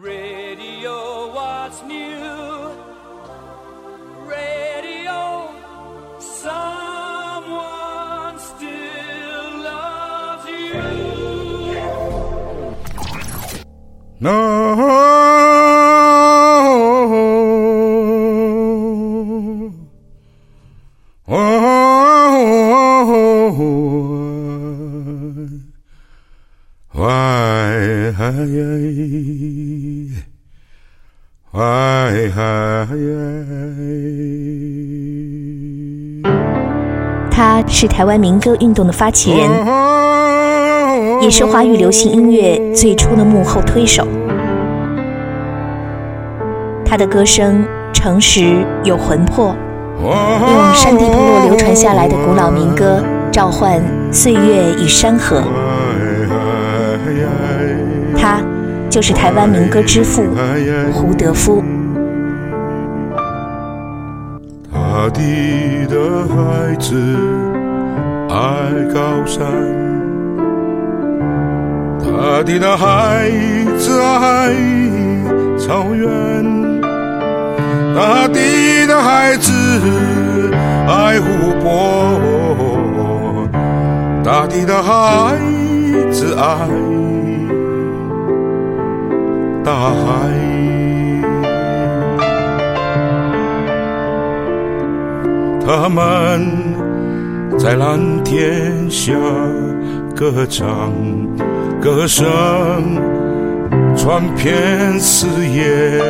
Radio, what's new? Radio, someone still loves you. No. Oh, why, 是台湾民歌运动的发起人，也是华语流行音乐最初的幕后推手。他的歌声诚实有魂魄，用山地部落流传下来的古老民歌召唤岁月与山河。他就是台湾民歌之父胡德夫。大地的孩子高山，大地的孩子爱草原，大地的孩子爱湖泊，大地的孩子爱大海。他们在蓝天下歌唱，歌声传遍四野。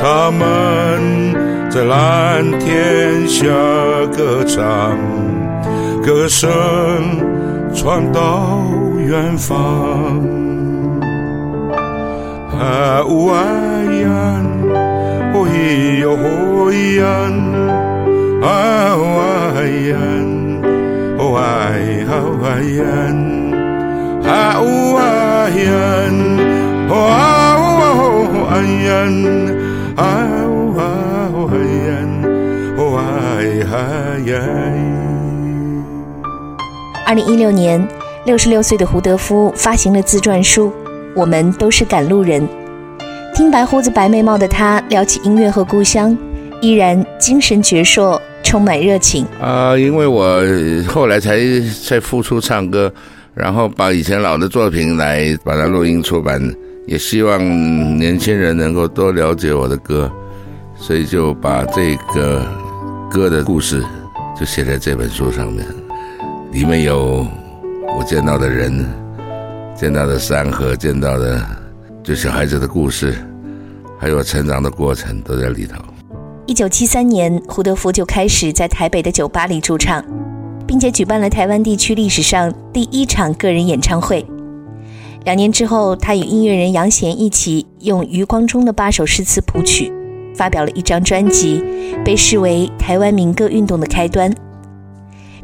他们在蓝天下歌唱，歌声传到远方。啊呜啊呀，哦咿哟哦咿呀，啊呜啊呀，哦哎啊啊呀，啊呜啊呀，哦啊呜啊呀，啊呜啊呀，哦哎啊呀。二零一六年，六十六岁的胡德夫发行了自传书《我们都是赶路人》。听白胡子白眉毛的他聊起音乐和故乡，依然精神矍铄，充满热情。啊、因为我后来才才复出唱歌，然后把以前老的作品来把它录音出版，也希望年轻人能够多了解我的歌，所以就把这个歌的故事就写在这本书上面，里面有我见到的人，见到的山河，见到的就小孩子的故事，还有成长的过程都在里头。一九七三年，胡德夫就开始在台北的酒吧里驻唱，并且举办了台湾地区历史上第一场个人演唱会。两年之后，他与音乐人杨贤一起用余光中的八首诗词谱曲，发表了一张专辑，被视为台湾民歌运动的开端。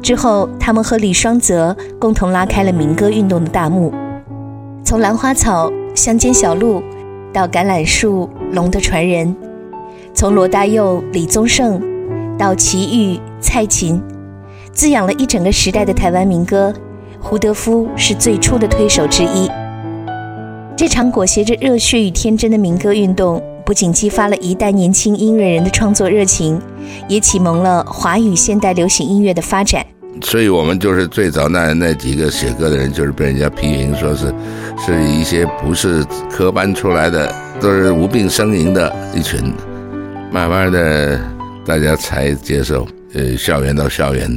之后，他们和李双泽共同拉开了民歌运动的大幕。从兰花草、乡间小路，到橄榄树、龙的传人，从罗大佑、李宗盛到齐豫、蔡琴，滋养了一整个时代的台湾民歌。胡德夫是最初的推手之一。这场裹挟着热血与天真的民歌运动，不仅激发了一代年轻音乐人的创作热情，也启蒙了华语现代流行音乐的发展。所以我们就是最早那那几个写歌的人，就是被人家批评说是是一些不是科班出来的，都是无病呻吟的一群。慢慢的，大家才接受，呃，校园到校园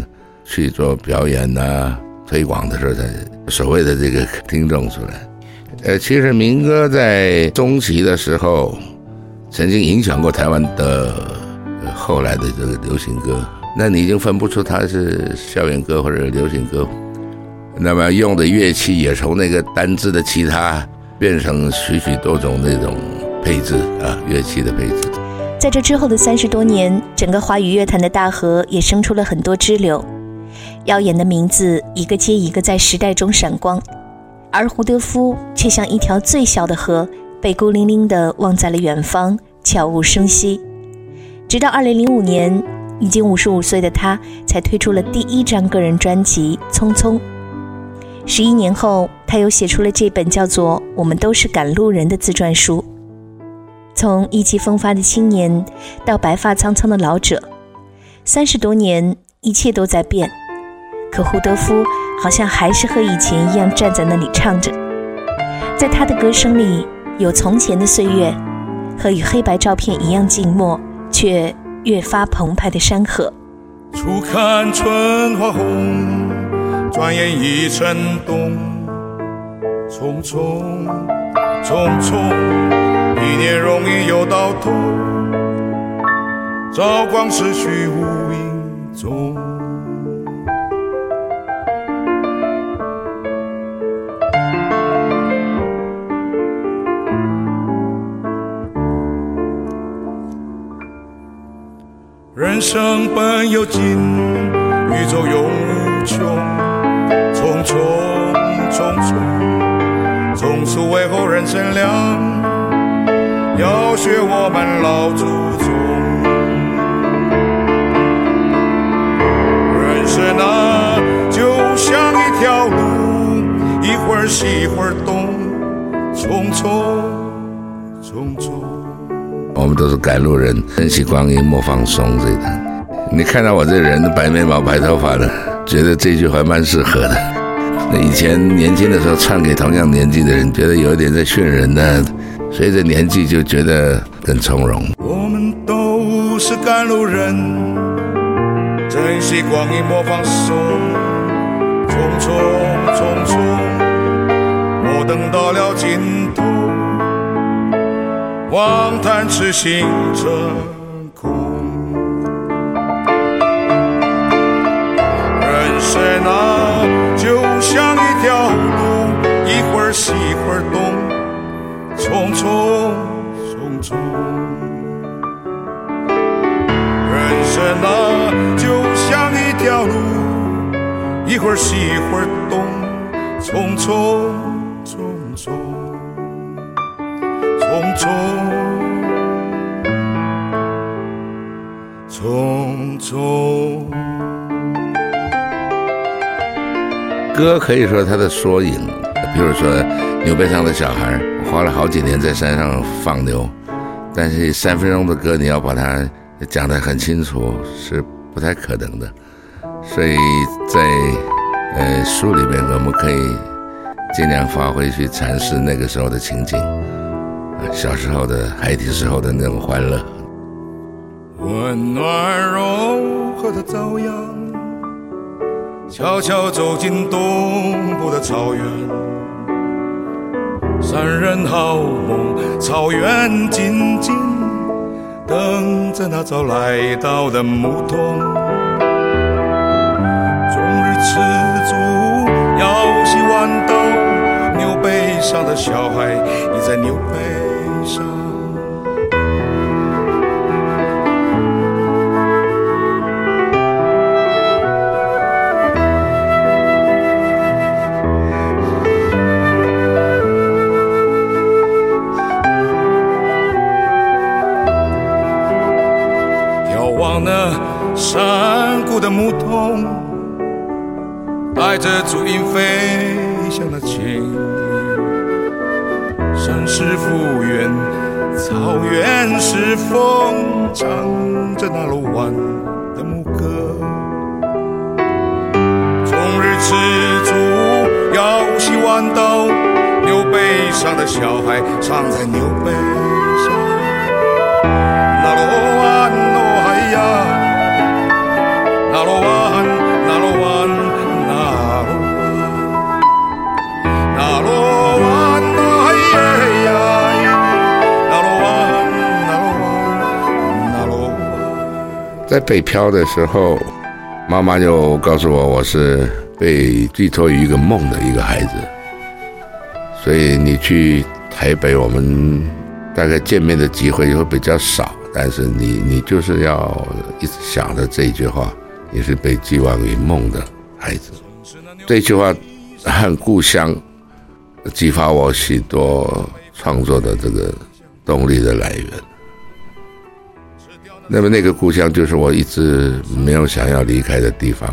去做表演呐、推广的时候，才所谓的这个听众出来。呃，其实民歌在中期的时候，曾经影响过台湾的、呃后来的这个流行歌。那你已经分不出它是校园歌或者流行歌。那么用的乐器也从那个单支的吉他变成许许多种那种配置啊，乐器的配置。在这之后的三十多年，整个华语乐坛的大河也生出了很多支流，耀眼的名字一个接一个在时代中闪光，而胡德夫却像一条最小的河，被孤零零地忘在了远方，悄无声息。直到二零零五年，已经五十五岁的他才推出了第一张个人专辑《匆匆》。十一年后，他又写出了这本叫做《我们都是赶路人》的自传书。从意气风发的青年到白发苍苍的老者，三十多年，一切都在变，可胡德夫好像还是和以前一样站在那里唱着。在他的歌声里，有从前的岁月，和与黑白照片一样静默却越发澎湃的山河。初看春花红，转眼已成冬，匆匆匆匆。一年容易又到头，朝光逝去无影踪。人生本有尽，宇宙永无穷，匆匆匆匆，匆促为后人乘凉。学我们老祖宗，人生啊，就像一条路，一会儿西一会儿东，匆匆匆匆。我们都是赶路人，珍惜光阴莫放松。这个，你看到我这人的白眉毛白头发的，觉得这句话蛮适合的。那以前年轻的时候唱给同样年纪的人，觉得有一点在训人呢。随着年纪就觉得更从容。我们都是赶路人，珍惜光阴莫放松，匆匆匆匆，莫等到了尽头，望叹痴心成空。人生啊，就像一条路，一会儿西一会儿东。匆匆匆匆，人生啊，就像一条路，一会儿西一会儿东，匆匆匆匆，匆匆匆匆。歌可以说它的缩影，比如说牛背上的小孩。花了好几年在山上放牛，但是三分钟的歌你要把它讲得很清楚是不太可能的，所以在呃书里面我们可以尽量发挥去阐释那个时候的情景，小时候的孩提时候的那种欢乐。温暖柔和的朝阳，悄悄走进东部的草原。三人好梦，草原静静等着那早来到的牧童。终日吃足，腰系豌豆，牛背上的小孩你在牛背上。小孩藏在牛背上。那路弯哦，哎呀！在北漂的时候，妈妈就告诉我，我是被寄托于一个梦的一个孩子。所以你去台北，我们大概见面的机会也会比较少，但是你你就是要一直想着这句话。也是被寄望于梦的孩子，这句话和故乡激发我许多创作的这个动力的来源。那么那个故乡就是我一直没有想要离开的地方，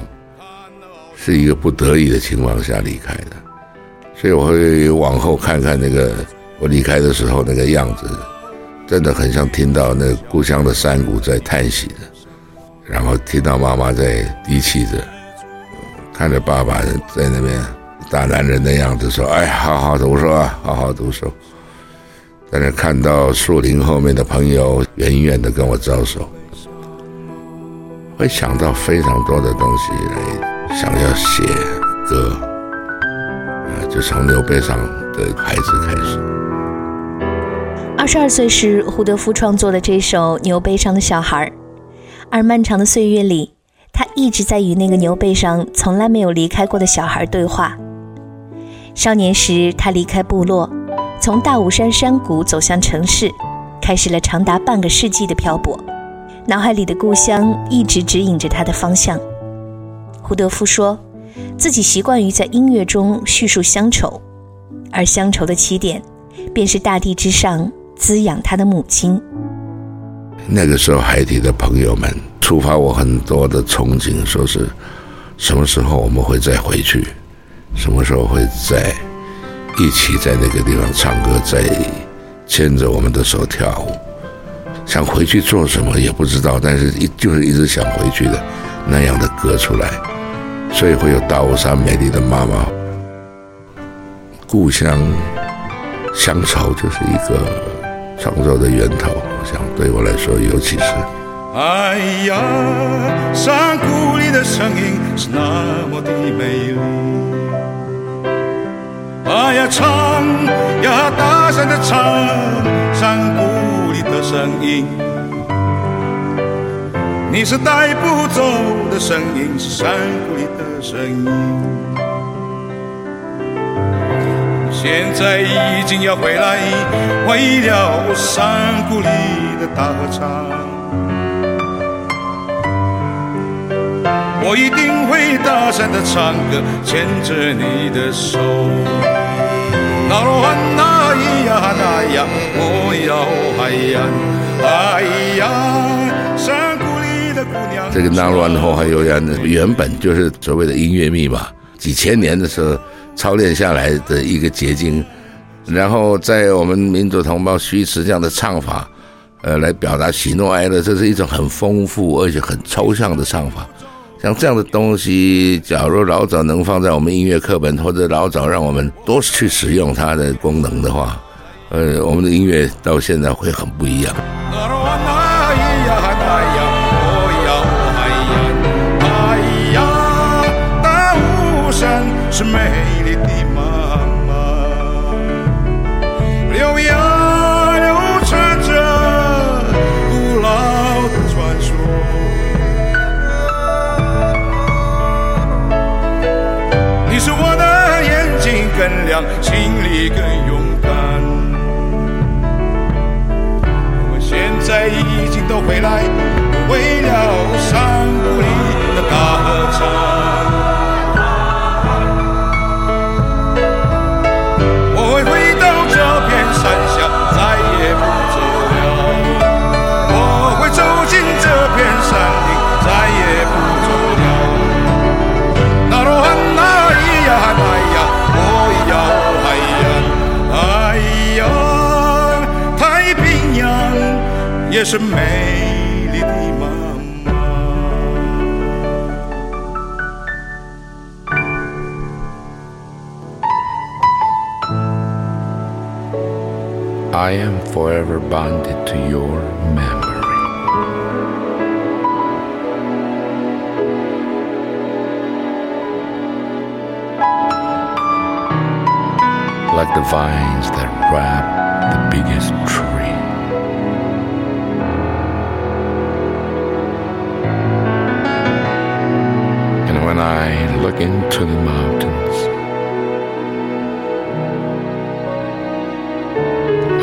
是一个不得已的情况下离开的，所以我会往后看看那个我离开的时候那个样子，真的很像听到那故乡的山谷在叹息的，然后听到妈妈在低泣着，看着爸爸在那边大男人的样子说：“哎，好好读书啊，好好读书。”但是看到树林后面的朋友远远的跟我招手。会想到非常多的东西来想要写歌，啊，就从牛背上的孩子开始。二十二岁时，胡德夫创作了这首《牛背上的小孩》，而漫长的岁月里，他一直在与那个牛背上从来没有离开过的小孩对话。少年时，他离开部落，从大武山山谷走向城市，开始了长达半个世纪的漂泊。脑海里的故乡一直指引着他的方向。胡德夫说，自己习惯于在音乐中叙述乡愁，而乡愁的起点，便是大地之上滋养他的母亲。那个时候，海底的朋友们触发我很多的憧憬，说是什么时候我们会再回去，什么时候会再一起在那个地方唱歌，再牵着我们的手跳舞。想回去做什么也不知道，但是一就是一直想回去的那样的歌出来，所以会有大雾山美丽的妈妈，故乡乡愁就是一个创作的源头。我想对我来说，尤其是。哎呀，山谷里的声音是那么的美丽。哎呀，唱呀，大声的唱，山谷里。的声音，你是带不走的声音，是山谷里的声音。现在已经要回来，为了山谷里的大合唱，我一定会大声的唱歌，牵着你的手。那罗汉那咿呀那呀，我要海呀海呀，山谷里的姑娘。这个那罗汉后还有呀，原本就是所谓的音乐密码，几千年的时候操练下来的一个结晶，然后在我们民族同胞虚词这样的唱法，呃，来表达喜怒哀乐，这是一种很丰富而且很抽象的唱法。像这样的东西，假如老早能放在我们音乐课本，或者老早让我们多去使用它的功能的话，呃，我们的音乐到现在会很不一样。是美更亮，心里更勇敢。我们现在已经都回来，为了山谷里的大合唱。是美丽的妈妈。 I am forever bonded to your memory. Like the vines that wrap the biggest I look into the mountains,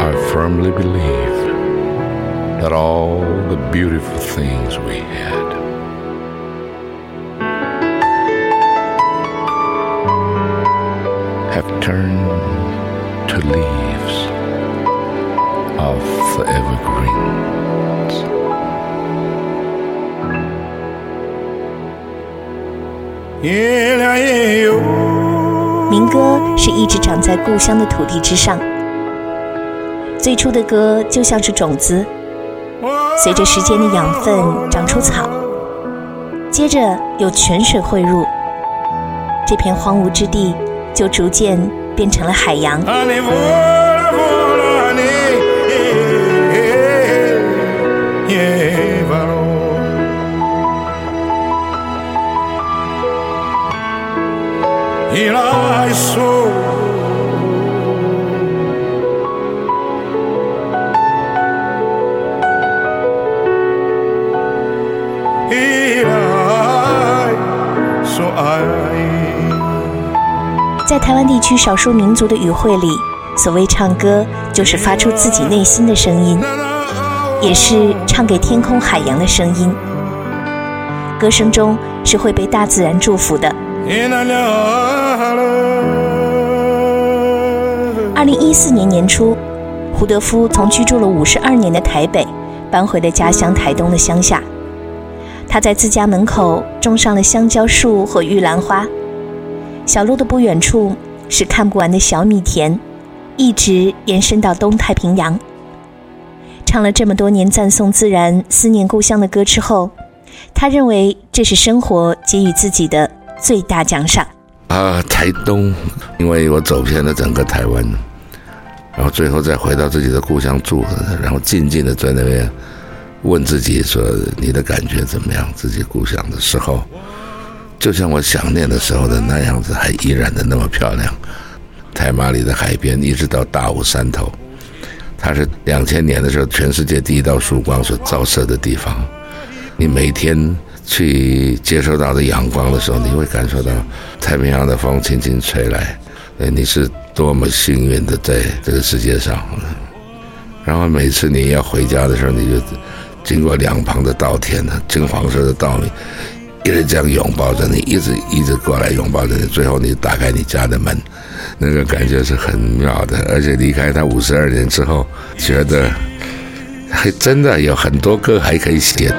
I firmly believe that all the beautiful things we have 民歌是一直长在故乡的土地之上，最初的歌就像是种子，随着时间的养分长出草，接着有泉水汇入，这片荒芜之地就逐渐变成了海洋。在台湾地区少数民族的语汇里，所谓唱歌，就是发出自己内心的声音，也是唱给天空海洋的声音。歌声中是会被大自然祝福的。二零一四年年初，胡德夫从居住了五十二年的台北搬回了家乡台东的乡下。他在自家门口种上了香蕉树和玉兰花，小路的不远处是看不完的小米田，一直延伸到东太平洋。唱了这么多年赞颂自然、思念故乡的歌之后，他认为这是生活给予自己的最大奖赏。啊，台东，因为我走遍了整个台湾，然后最后再回到自己的故乡住，然后静静的在那边问自己说：“你的感觉怎么样？”自己故乡的时候，就像我想念的时候的那样子，还依然的那么漂亮。台马里的海边，一直到大武山头，它是两千年的时候全世界第一道曙光所照射的地方。你每天去接收到的阳光的时候，你会感受到太平洋的风轻轻吹来，你是多么幸运的在这个世界上。然后每次你要回家的时候，你就经过两旁的稻田呢，金黄色的稻米，一直这样拥抱着你，一直一直过来拥抱着你，最后你打开你家的门，那个感觉是很妙的。而且离开他五十二年之后，觉得还真的有很多歌还可以写。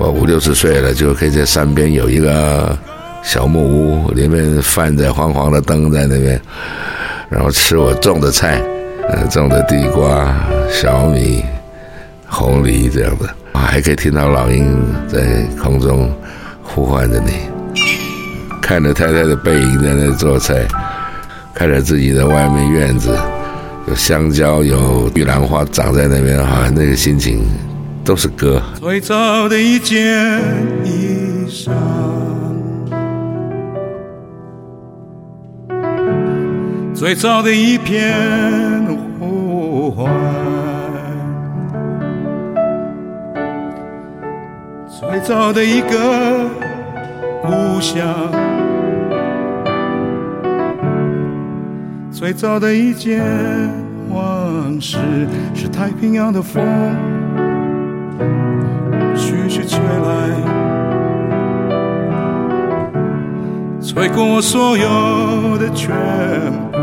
我五六十岁了，就可以在山边有一个小木屋，里面泛着黄黄的灯在那边，然后吃我种的菜，呃，种的地瓜、小米、红梨这样的，还可以听到老鹰在空中呼唤着你，看着太太的背影在那做菜，看着自己的外面院子有香蕉、有玉兰花长在那边啊，那个心情都是歌。最早的一件衣裳，最早的一片呼唤，最早的一个故乡，最早的一件往事，是太平洋的风。吹过我所有的全部。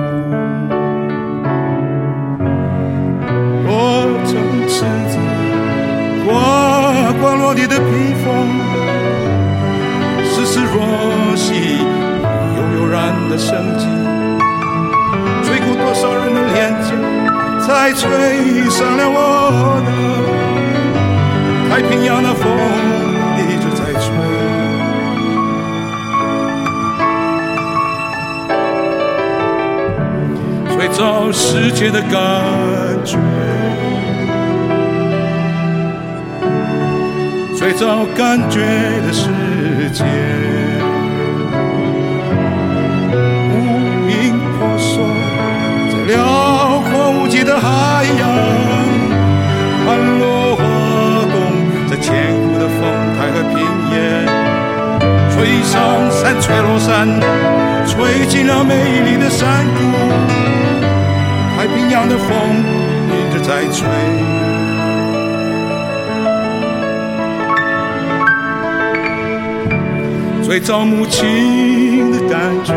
我正赤子刮刮落地的披风，丝丝若细，悠悠然的生机，吹过多少人的脸颊，才吹上了我的。太平洋的风吹走世界的感觉，吹走感觉的世界。无影婆娑在辽阔无际的海洋，盘落花动在千古的风台和平原，吹上山，吹落山，吹进了美丽的山谷。太平洋的风一直在吹。最早母亲的感觉，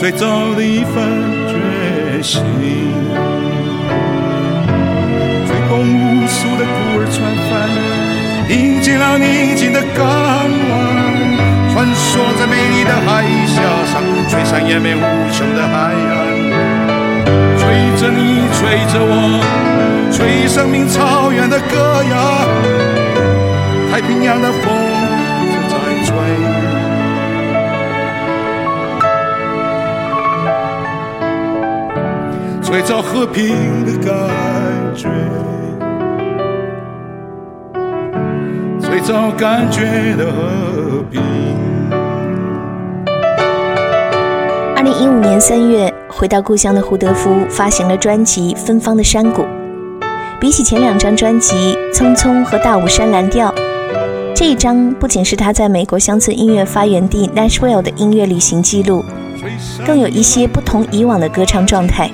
最早的一份决心，最公无数的孤儿船帆，迎接了宁静的港湾。穿梭在美丽的海峡上，吹散延绵无穷的海岸。吹着你，吹着我，吹生命草原的歌谣。太平洋的风正在吹，最早和平的感觉，最早感觉的二零一五年三月，回到故乡的胡德夫发行了专辑《芬芳的山谷》。比起前两张专辑《匆匆》和《大武山蓝调》，这一张不仅是他在美国乡村音乐发源地 Nashville 的音乐旅行记录，更有一些不同以往的歌唱状态，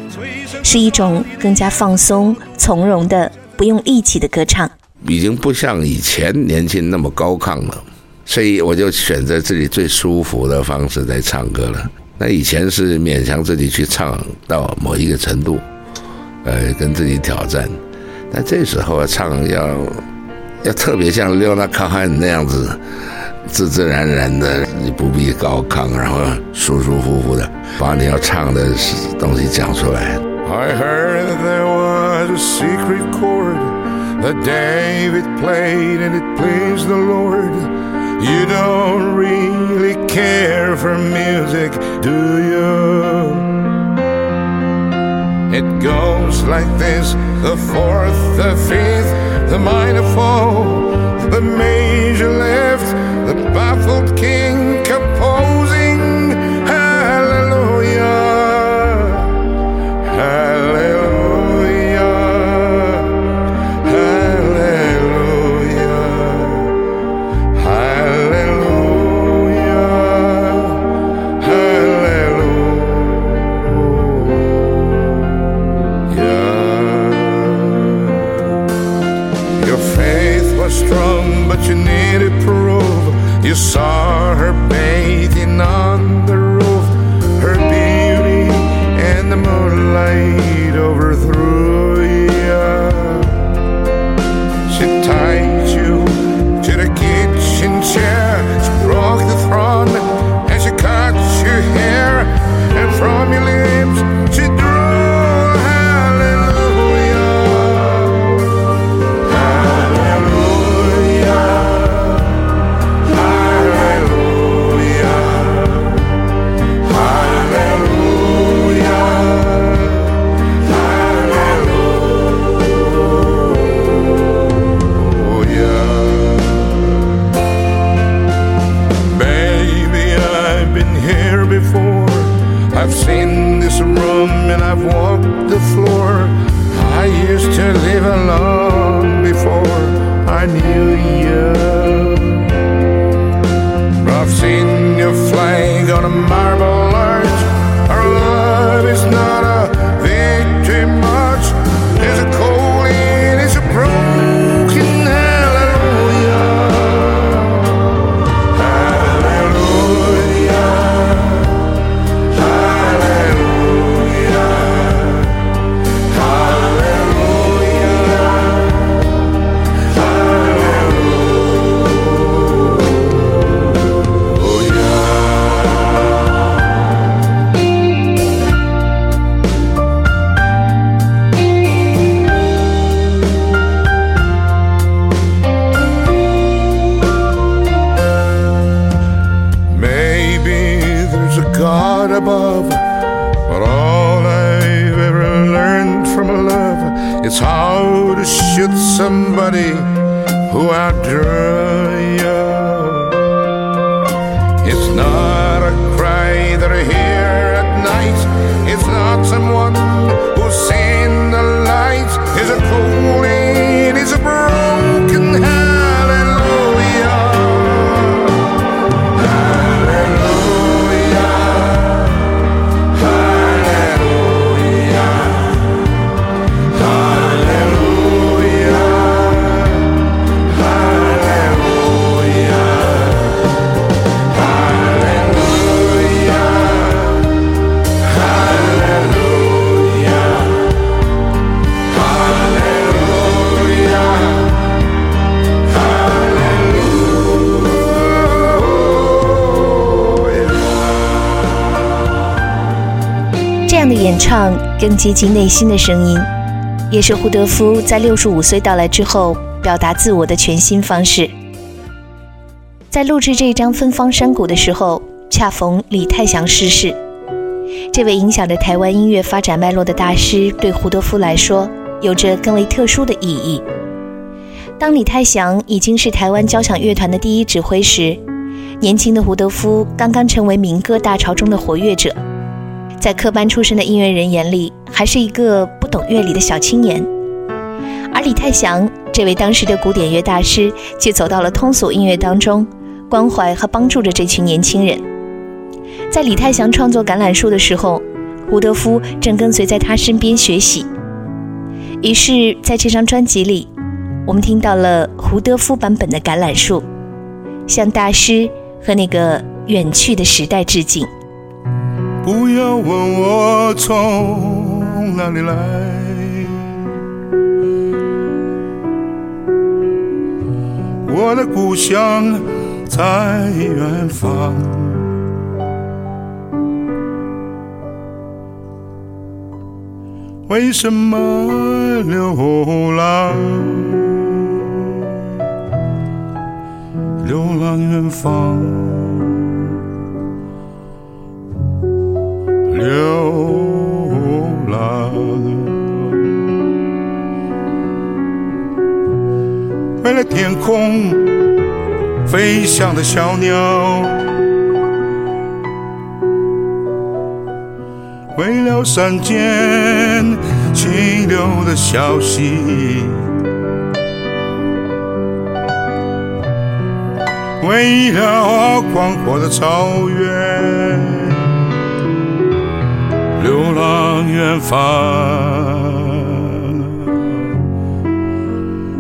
是一种更加放松、从容的、不用力气的歌唱。已经不像以前年轻那么高亢了，所以我就选择自己最舒服的方式在唱歌了。那以前是勉强自己去唱到某一个程度，呃，跟自己挑战。但这时候唱要要特别像刘纳卡汉那样子，自自然然的，你不必高亢，然后舒舒服服的把你要唱的东西讲出来。I heard there was a secret chord that David played and it pleased the Lord. You don't really care for music, do you? It goes like this the fourth, the fifth, the minor fall, the major left, the baffled king e só. Above, but all I've ever learned from love is how to shoot somebody who outdrew you. 这样的演唱更接近内心的声音，也是胡德夫在六十五岁到来之后表达自我的全新方式。在录制这张《芬芳山谷》的时候，恰逢李泰祥逝世。这位影响着台湾音乐发展脉络的大师，对胡德夫来说有着更为特殊的意义。当李泰祥已经是台湾交响乐团的第一指挥时，年轻的胡德夫刚刚成为民歌大潮中的活跃者，在科班出身的音乐人眼里，还是一个不懂乐理的小青年。而李泰祥这位当时的古典乐大师，却走到了通俗音乐当中，关怀和帮助着这群年轻人。在李泰祥创作《橄榄树》的时候，胡德夫正跟随在他身边学习。于是，在这张专辑里。我们听到了胡德夫版本的《橄榄树》，向大师和那个远去的时代致敬。不要问我从哪里来，我的故乡在远方。为什么流浪？流浪远方，流浪。为了天空飞翔的小鸟，为了山间清流的小溪。为了广阔的草原，流浪远方，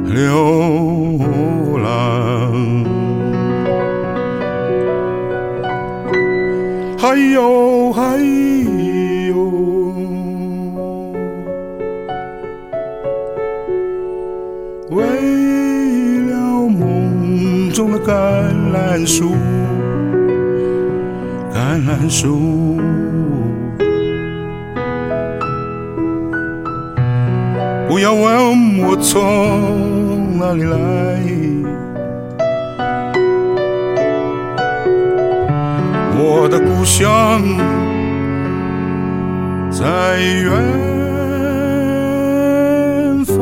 流浪。还有，还有，为了梦。中的橄榄树，橄榄树，不要问我从哪里来，我的故乡在远方。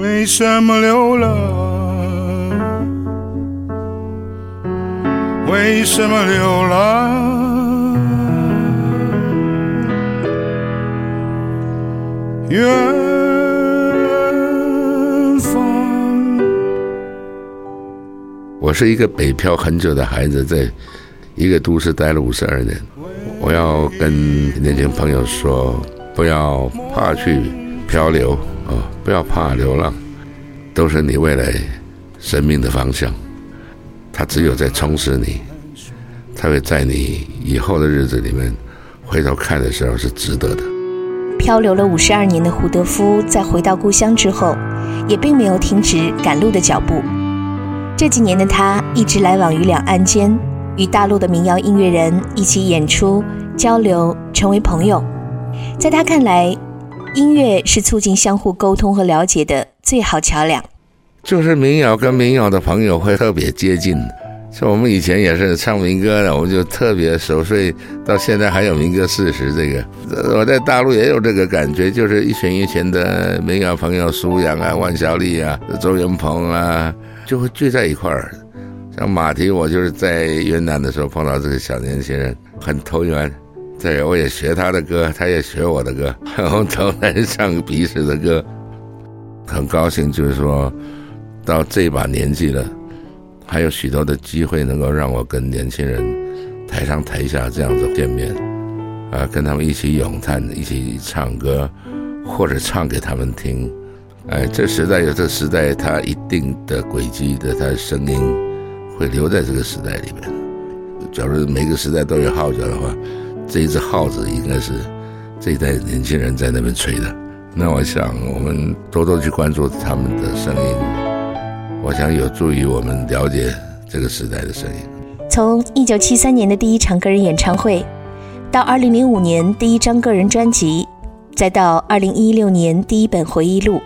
为什么流浪？为什么流浪？远方。我是一个北漂很久的孩子，在一个都市待了五十二年。我要跟年轻朋友说，不要怕去漂流啊，不要怕流浪。都是你未来生命的方向，它只有在充实你，才会在你以后的日子里面回头看的时候是值得的。漂流了五十二年的胡德夫，在回到故乡之后，也并没有停止赶路的脚步。这几年的他一直来往于两岸间，与大陆的民谣音乐人一起演出、交流，成为朋友。在他看来，音乐是促进相互沟通和了解的。最好桥梁，就是民谣跟民谣的朋友会特别接近。像我们以前也是唱民歌的，我们就特别熟所以，到现在还有民歌四十这个。我在大陆也有这个感觉，就是一群一群的民谣朋友，苏阳啊、万晓利啊、周云鹏啊，就会聚在一块儿。像马蹄，我就是在云南的时候碰到这个小年轻人，很投缘。对，我也学他的歌，他也学我的歌，然后都在唱彼此的歌。很高兴，就是说，到这把年纪了，还有许多的机会能够让我跟年轻人台上台下这样子见面，啊，跟他们一起咏叹，一起唱歌，或者唱给他们听。哎，这时代有这时代它一定的轨迹的，它的声音会留在这个时代里面。假如每个时代都有号角的话，这一只号子应该是这一代年轻人在那边吹的。那我想，我们多多去关注他们的声音，我想有助于我们了解这个时代的声音。从1973年的第一场个人演唱会，到2005年第一张个人专辑，再到2016年第一本回忆录，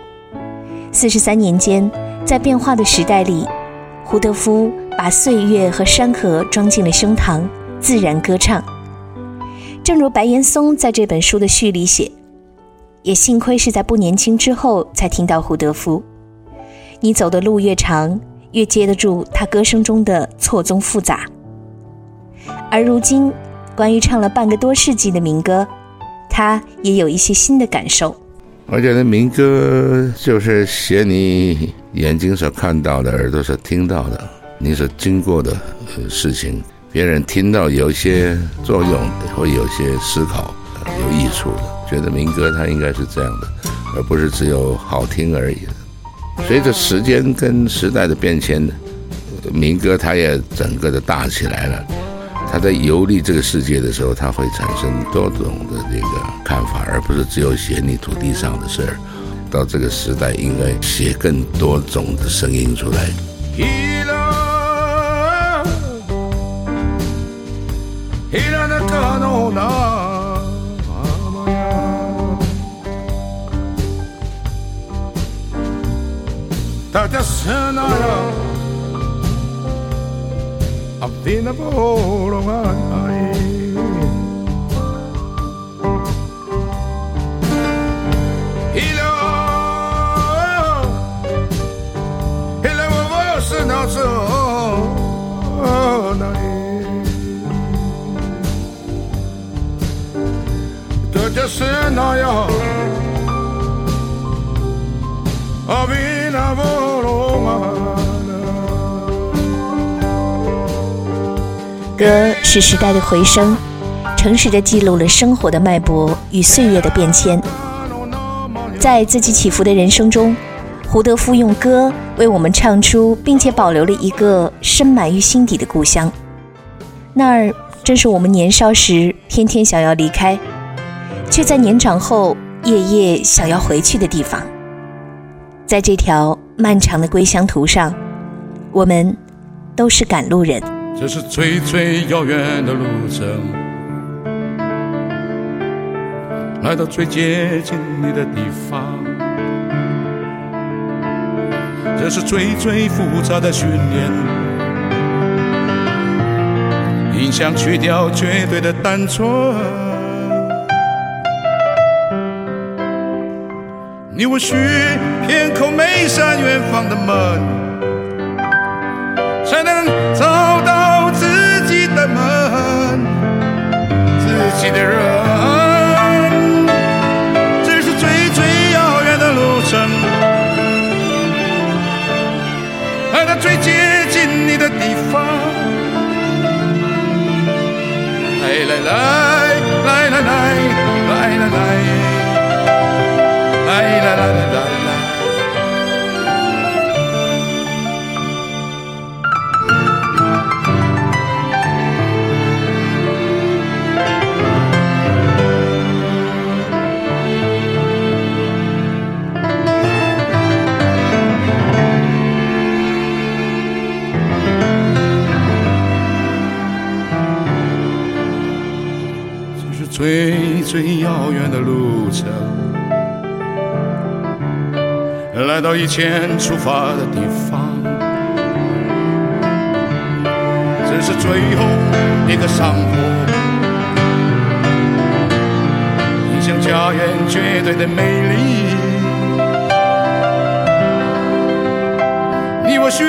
四十三年间，在变化的时代里，胡德夫把岁月和山河装进了胸膛，自然歌唱。正如白岩松在这本书的序里写，也幸亏是在不年轻之后才听到胡德夫。你走的路越长，越接得住他歌声中的错综复杂。而如今，关于唱了半个多世纪的民歌，他也有一些新的感受。我觉得民歌就是写你眼睛所看到的，耳朵所听到的，你所经过的事情。别人听到有些作用，会有些思考，有益处的。觉得民歌它应该是这样的，而不是只有好听而已。随着时间跟时代的变迁，民歌它也整个的大起来了。它在游历这个世界的时候，它会产生多种的这个看法，而不是只有写你土地上的事儿。到这个时代，应该写更多种的声音出来。Tatia Sanara I've been up Hello Hello, my voice and also Tatia Sanara I've been up 歌是时代的回声，诚实的记录了生活的脉搏与岁月的变迁。在自己起伏的人生中，胡德夫用歌为我们唱出，并且保留了一个深埋于心底的故乡。那儿正是我们年少时天天想要离开。却在年长后夜夜想要回去的地方，在这条漫长的归乡途上，我们都是赶路人。这是最最遥远的路程，来到最接近你的地方。这是最最复杂的训练，影响去掉绝对的单纯。你我需偏叩每扇远方的门，才能最近。远的路程。来到以前出发的地方，这是最后一个上坡，影响家园绝对的美丽。你我需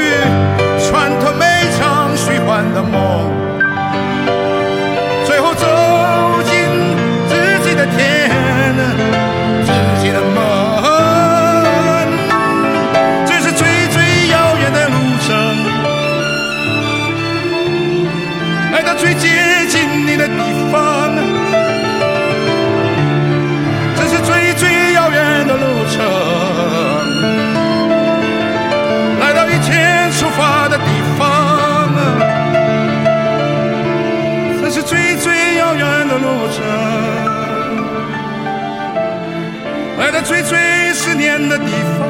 遥远的路程。来到最最思念的地方，